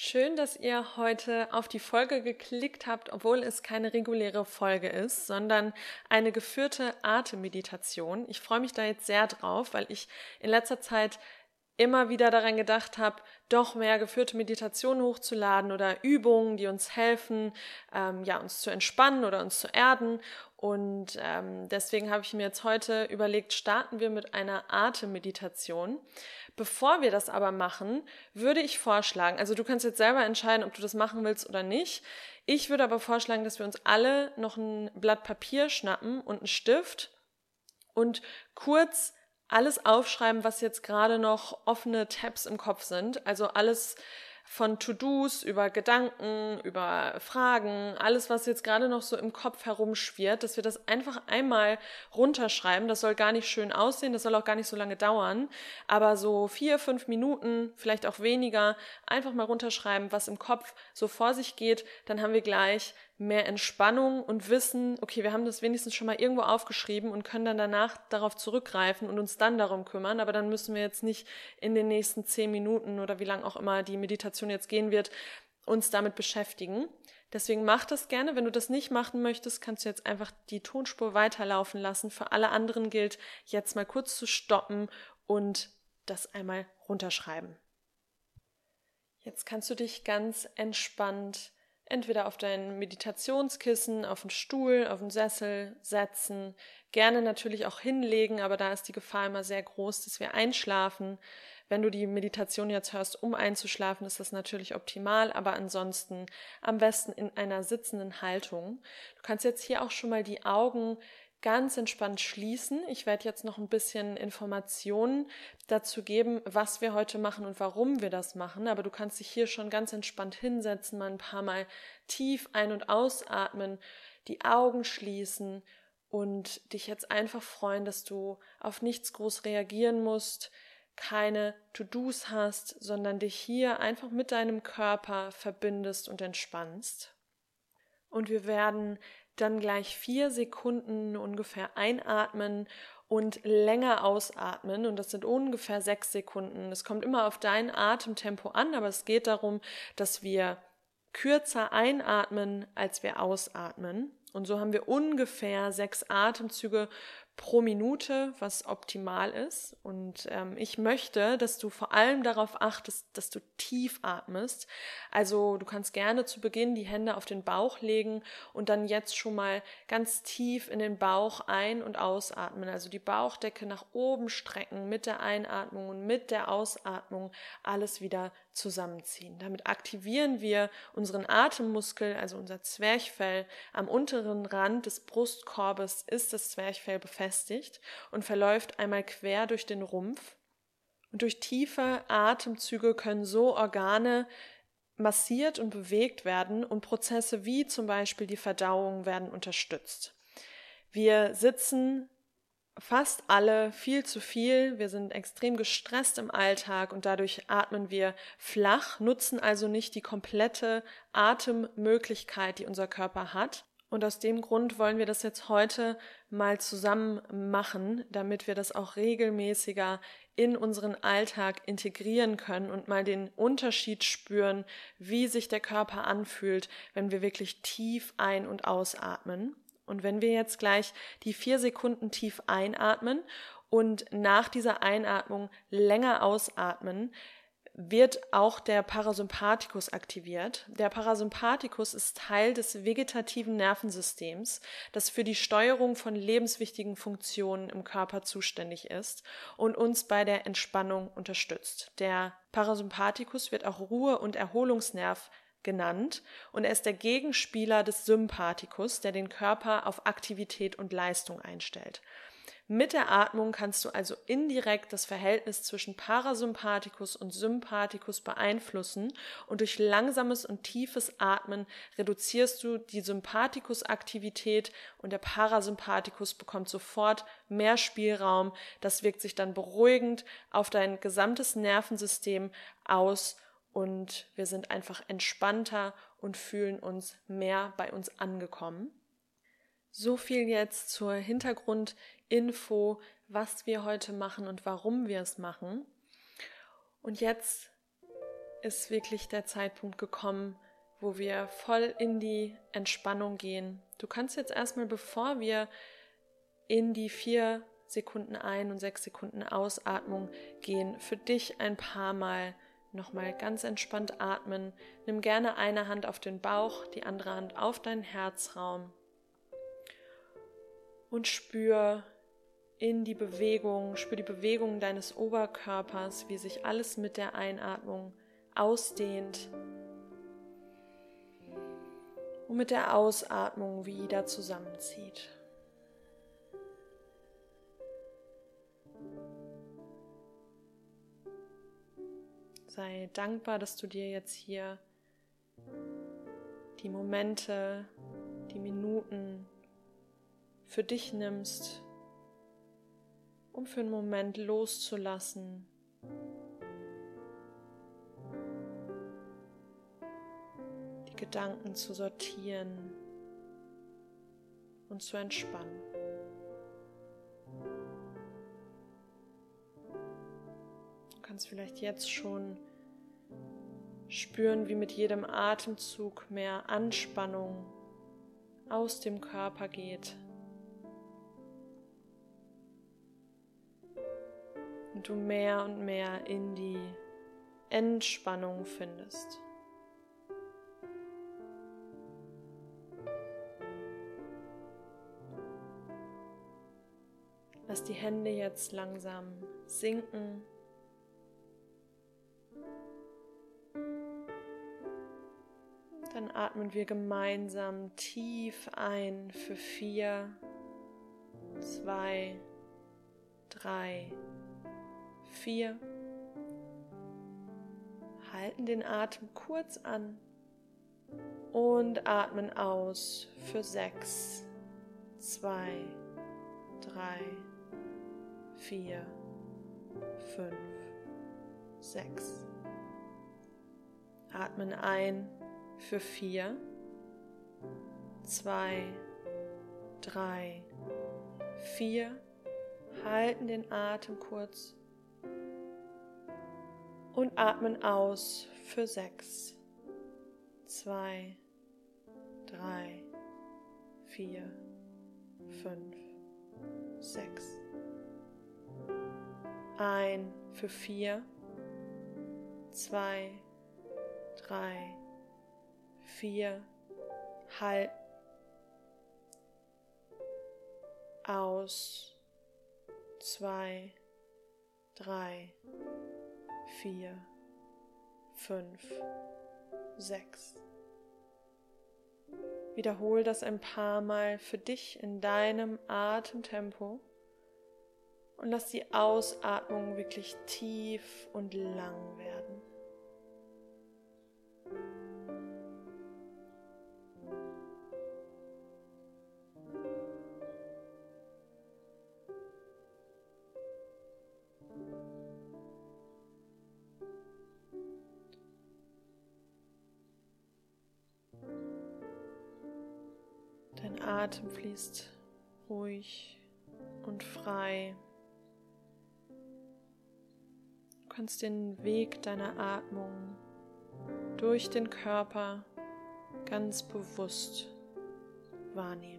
Schön, dass ihr heute auf die Folge geklickt habt, obwohl es keine reguläre Folge ist, sondern eine geführte Atemmeditation. Ich freue mich da jetzt sehr drauf, weil ich in letzter Zeit immer wieder daran gedacht habe, doch mehr geführte Meditationen hochzuladen oder Übungen, die uns helfen, ähm, ja, uns zu entspannen oder uns zu erden. Und ähm, deswegen habe ich mir jetzt heute überlegt, starten wir mit einer Atemmeditation. Bevor wir das aber machen, würde ich vorschlagen, also du kannst jetzt selber entscheiden, ob du das machen willst oder nicht. Ich würde aber vorschlagen, dass wir uns alle noch ein Blatt Papier schnappen und einen Stift und kurz alles aufschreiben, was jetzt gerade noch offene Tabs im Kopf sind. Also alles, von To-Dos über Gedanken, über Fragen, alles, was jetzt gerade noch so im Kopf herumschwirrt, dass wir das einfach einmal runterschreiben. Das soll gar nicht schön aussehen, das soll auch gar nicht so lange dauern, aber so vier, fünf Minuten, vielleicht auch weniger, einfach mal runterschreiben, was im Kopf so vor sich geht. Dann haben wir gleich mehr Entspannung und wissen, okay, wir haben das wenigstens schon mal irgendwo aufgeschrieben und können dann danach darauf zurückgreifen und uns dann darum kümmern. Aber dann müssen wir jetzt nicht in den nächsten zehn Minuten oder wie lang auch immer die Meditation jetzt gehen wird, uns damit beschäftigen. Deswegen mach das gerne. Wenn du das nicht machen möchtest, kannst du jetzt einfach die Tonspur weiterlaufen lassen. Für alle anderen gilt, jetzt mal kurz zu stoppen und das einmal runterschreiben. Jetzt kannst du dich ganz entspannt entweder auf dein Meditationskissen, auf den Stuhl, auf den Sessel setzen, gerne natürlich auch hinlegen, aber da ist die Gefahr immer sehr groß, dass wir einschlafen. Wenn du die Meditation jetzt hörst, um einzuschlafen, ist das natürlich optimal, aber ansonsten am besten in einer sitzenden Haltung. Du kannst jetzt hier auch schon mal die Augen ganz entspannt schließen. Ich werde jetzt noch ein bisschen Informationen dazu geben, was wir heute machen und warum wir das machen. Aber du kannst dich hier schon ganz entspannt hinsetzen, mal ein paar Mal tief ein- und ausatmen, die Augen schließen und dich jetzt einfach freuen, dass du auf nichts groß reagieren musst, keine To-Dos hast, sondern dich hier einfach mit deinem Körper verbindest und entspannst. Und wir werden dann gleich vier Sekunden ungefähr einatmen und länger ausatmen. Und das sind ungefähr sechs Sekunden. Es kommt immer auf dein Atemtempo an, aber es geht darum, dass wir kürzer einatmen, als wir ausatmen. Und so haben wir ungefähr sechs Atemzüge pro Minute, was optimal ist. Und ähm, ich möchte, dass du vor allem darauf achtest, dass du tief atmest. Also du kannst gerne zu Beginn die Hände auf den Bauch legen und dann jetzt schon mal ganz tief in den Bauch ein- und ausatmen. Also die Bauchdecke nach oben strecken mit der Einatmung und mit der Ausatmung alles wieder zusammenziehen. Damit aktivieren wir unseren Atemmuskel, also unser Zwerchfell. Am unteren Rand des Brustkorbes ist das Zwerchfell befestigt und verläuft einmal quer durch den Rumpf. Und durch tiefe Atemzüge können so Organe massiert und bewegt werden und Prozesse wie zum Beispiel die Verdauung werden unterstützt. Wir sitzen fast alle viel zu viel. Wir sind extrem gestresst im Alltag und dadurch atmen wir flach, nutzen also nicht die komplette Atemmöglichkeit, die unser Körper hat. Und aus dem Grund wollen wir das jetzt heute mal zusammen machen, damit wir das auch regelmäßiger in unseren Alltag integrieren können und mal den Unterschied spüren, wie sich der Körper anfühlt, wenn wir wirklich tief ein- und ausatmen. Und wenn wir jetzt gleich die vier Sekunden tief einatmen und nach dieser Einatmung länger ausatmen, wird auch der Parasympathikus aktiviert. Der Parasympathikus ist Teil des vegetativen Nervensystems, das für die Steuerung von lebenswichtigen Funktionen im Körper zuständig ist und uns bei der Entspannung unterstützt. Der Parasympathikus wird auch Ruhe- und Erholungsnerv genannt und er ist der Gegenspieler des Sympathikus, der den Körper auf Aktivität und Leistung einstellt. Mit der Atmung kannst du also indirekt das Verhältnis zwischen Parasympathikus und Sympathikus beeinflussen und durch langsames und tiefes Atmen reduzierst du die Sympathikusaktivität und der Parasympathikus bekommt sofort mehr Spielraum. Das wirkt sich dann beruhigend auf dein gesamtes Nervensystem aus und wir sind einfach entspannter und fühlen uns mehr bei uns angekommen. So viel jetzt zur Hintergrundinfo, was wir heute machen und warum wir es machen. Und jetzt ist wirklich der Zeitpunkt gekommen, wo wir voll in die Entspannung gehen. Du kannst jetzt erstmal, bevor wir in die vier Sekunden ein und sechs Sekunden Ausatmung gehen, für dich ein paar Mal nochmal ganz entspannt atmen. Nimm gerne eine Hand auf den Bauch, die andere Hand auf deinen Herzraum und spür in die Bewegung, spür die Bewegung deines Oberkörpers, wie sich alles mit der Einatmung ausdehnt und mit der Ausatmung wieder zusammenzieht. Sei dankbar, dass du dir jetzt hier die Momente, die Minuten für dich nimmst, um für einen Moment loszulassen Gedanken zu sortieren und zu entspannen. Kannst vielleicht jetzt schon spüren, wie mit jedem Atemzug mehr Anspannung aus dem Körper geht. Und du mehr und mehr in die Entspannung findest. Lass die Hände jetzt langsam sinken. Atmen wir gemeinsam tief ein für vier, zwei, drei, vier. Halten den Atem kurz an und atmen aus für sechs, zwei, drei, vier, fünf, sechs. Atmen ein für vier, zwei, drei, vier. Halten den Atem kurz und atmen aus für sechs, zwei, drei, vier, fünf, sechs ein für vier, zwei, drei, vier, halt, aus, zwei, drei, vier, fünf, sechs. Wiederhol das ein paar Mal für dich in deinem Atemtempo und lass die Ausatmung wirklich tief und lang werden. Dein Atem fließt ruhig und frei kannst den Weg deiner Atmung durch den Körper ganz bewusst wahrnehmen.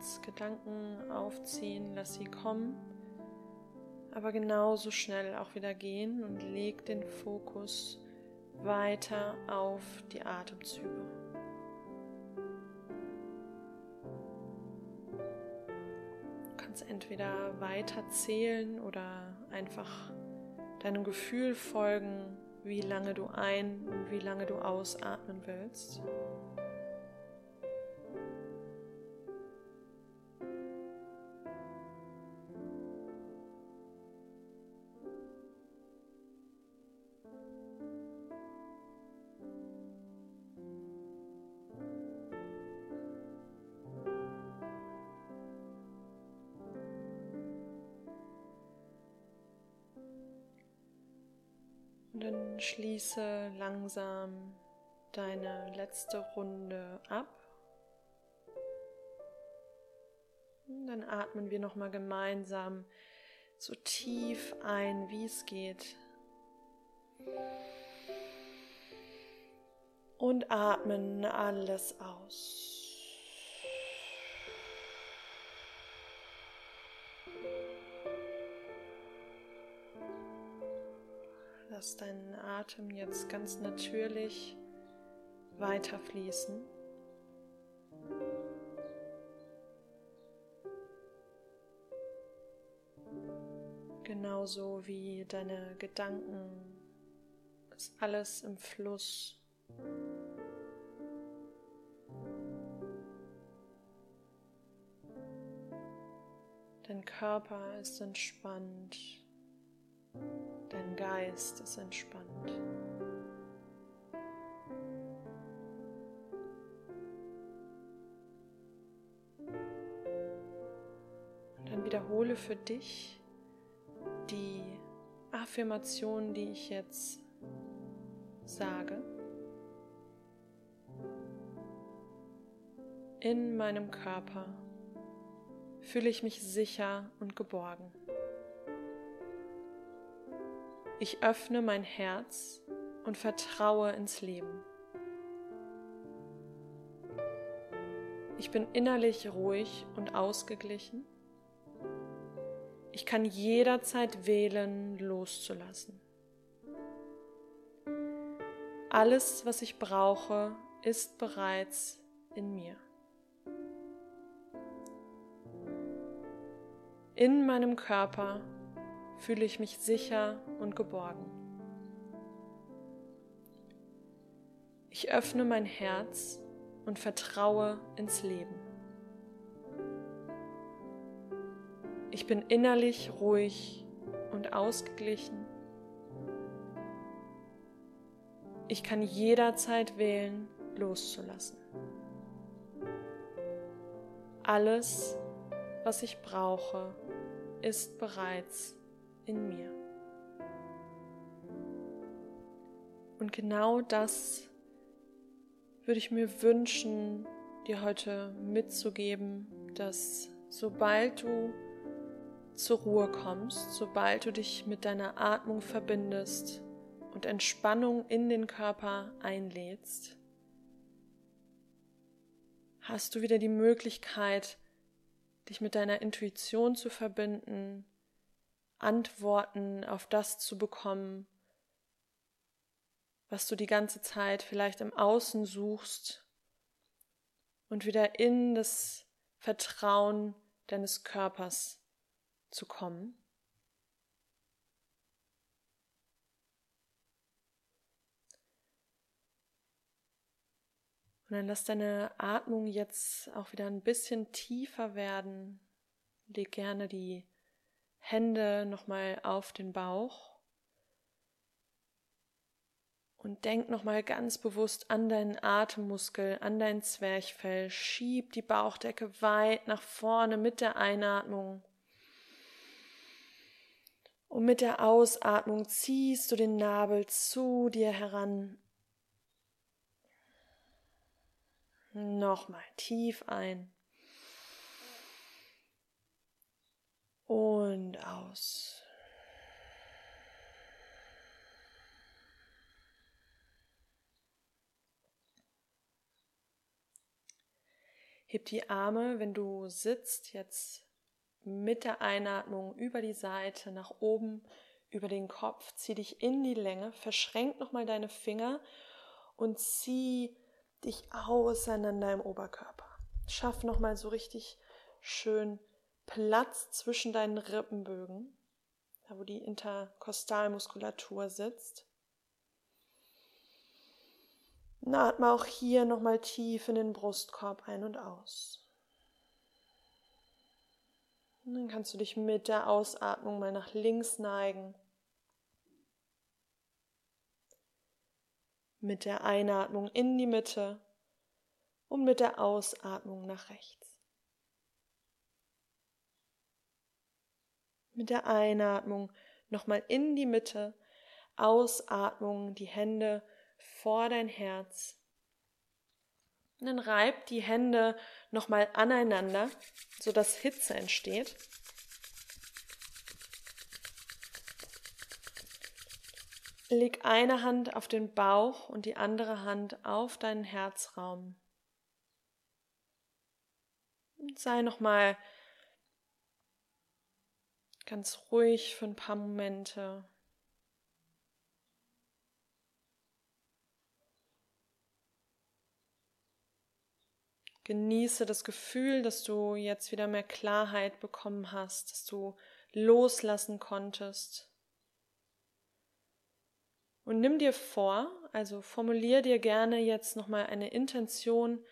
Jetzt Gedanken aufziehen, lass sie kommen, aber genauso schnell auch wieder gehen und leg den Fokus weiter auf die Atemzüge. Du kannst entweder weiter zählen oder einfach deinem Gefühl folgen, wie lange du ein und wie lange du ausatmen willst. Dann schließe langsam deine letzte Runde ab. Und dann atmen wir noch mal gemeinsam so tief ein, wie es geht. Und atmen alles aus. Lass deinen Atem jetzt ganz natürlich weiterfließen. Genauso wie deine Gedanken, ist alles im Fluss. Dein Körper ist entspannt. Dein Geist ist entspannt. Und dann wiederhole für dich die Affirmation, die ich jetzt sage. In meinem Körper fühle ich mich sicher und geborgen. Ich öffne mein Herz und vertraue ins Leben. Ich bin innerlich ruhig und ausgeglichen. Ich kann jederzeit wählen, loszulassen. Alles, was ich brauche, ist bereits in mir. In meinem Körper fühle ich mich sicher und geborgen. Ich öffne mein Herz und vertraue ins Leben. Ich bin innerlich ruhig und ausgeglichen. Ich kann jederzeit wählen, loszulassen. Alles, was ich brauche, ist bereits in mir. Und genau das würde ich mir wünschen, dir heute mitzugeben, dass sobald du zur Ruhe kommst, sobald du dich mit deiner Atmung verbindest und Entspannung in den Körper einlädst, hast du wieder die Möglichkeit, dich mit deiner Intuition zu verbinden, Antworten auf das zu bekommen, was du die ganze Zeit vielleicht im Außen suchst und wieder in das Vertrauen deines Körpers zu kommen. Und dann lass deine Atmung jetzt auch wieder ein bisschen tiefer werden. Leg gerne die Hände nochmal auf den Bauch und denk nochmal ganz bewusst an deinen Atemmuskel, an dein Zwerchfell. Schieb die Bauchdecke weit nach vorne mit der Einatmung. Und mit der Ausatmung ziehst du den Nabel zu dir heran. Nochmal tief ein. Und aus. Heb die Arme, wenn du sitzt, jetzt mit der Einatmung über die Seite nach oben, über den Kopf, zieh dich in die Länge, verschränk nochmal deine Finger und zieh dich auseinander im Oberkörper. Schaff nochmal so richtig schön Platz zwischen deinen Rippenbögen, da wo die Interkostalmuskulatur sitzt. Und atme auch hier nochmal tief in den Brustkorb ein und aus. Und dann kannst du dich mit der Ausatmung mal nach links neigen. Mit der Einatmung in die Mitte und mit der Ausatmung nach rechts. Mit der Einatmung nochmal in die Mitte, Ausatmung, die Hände vor dein Herz. Und dann reib die Hände nochmal aneinander, sodass Hitze entsteht. Leg eine Hand auf den Bauch und die andere Hand auf deinen Herzraum. Und sei nochmal ganz ruhig für ein paar Momente. Genieße das Gefühl, dass du jetzt wieder mehr Klarheit bekommen hast, dass du loslassen konntest. Und nimm dir vor, also formulier dir gerne jetzt nochmal eine Intention,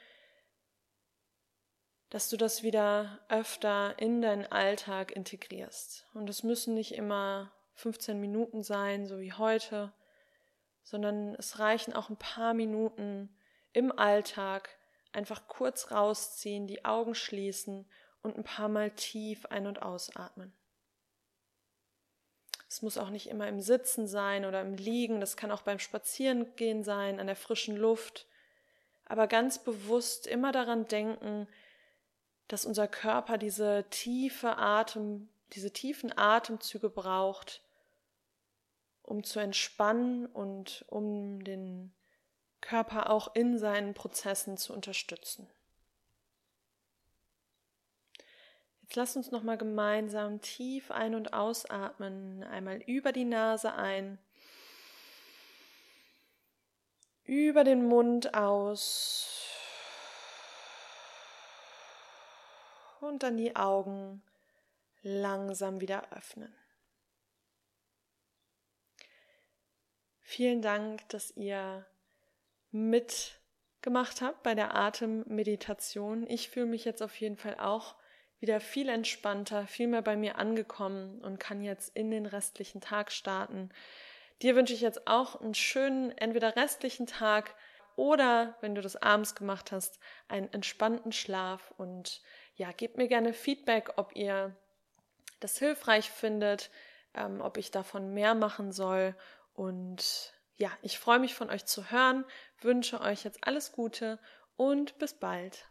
dass du das wieder öfter in deinen Alltag integrierst. Und es müssen nicht immer 15 Minuten sein, so wie heute, sondern es reichen auch ein paar Minuten im Alltag, einfach kurz rausziehen, die Augen schließen und ein paar Mal tief ein- und ausatmen. Es muss auch nicht immer im Sitzen sein oder im Liegen, das kann auch beim Spazierengehen sein, an der frischen Luft, aber ganz bewusst immer daran denken, dass unser Körper diese tiefe Atem, diese tiefen Atemzüge braucht, um zu entspannen und um den Körper auch in seinen Prozessen zu unterstützen. Jetzt lass uns noch mal gemeinsam tief ein- und ausatmen. Einmal über die Nase ein, über den Mund aus und dann die Augen langsam wieder öffnen. Vielen Dank, dass ihr mitgemacht habt bei der Atemmeditation. Ich fühle mich jetzt auf jeden Fall auch wieder viel entspannter, viel mehr bei mir angekommen und kann jetzt in den restlichen Tag starten. Dir wünsche ich jetzt auch einen schönen, entweder restlichen Tag oder, wenn du das abends gemacht hast, einen entspannten Schlaf und ja, gebt mir gerne Feedback, ob ihr das hilfreich findet, ähm, ob ich davon mehr machen soll und ja, ich freue mich von euch zu hören, wünsche euch jetzt alles Gute und bis bald.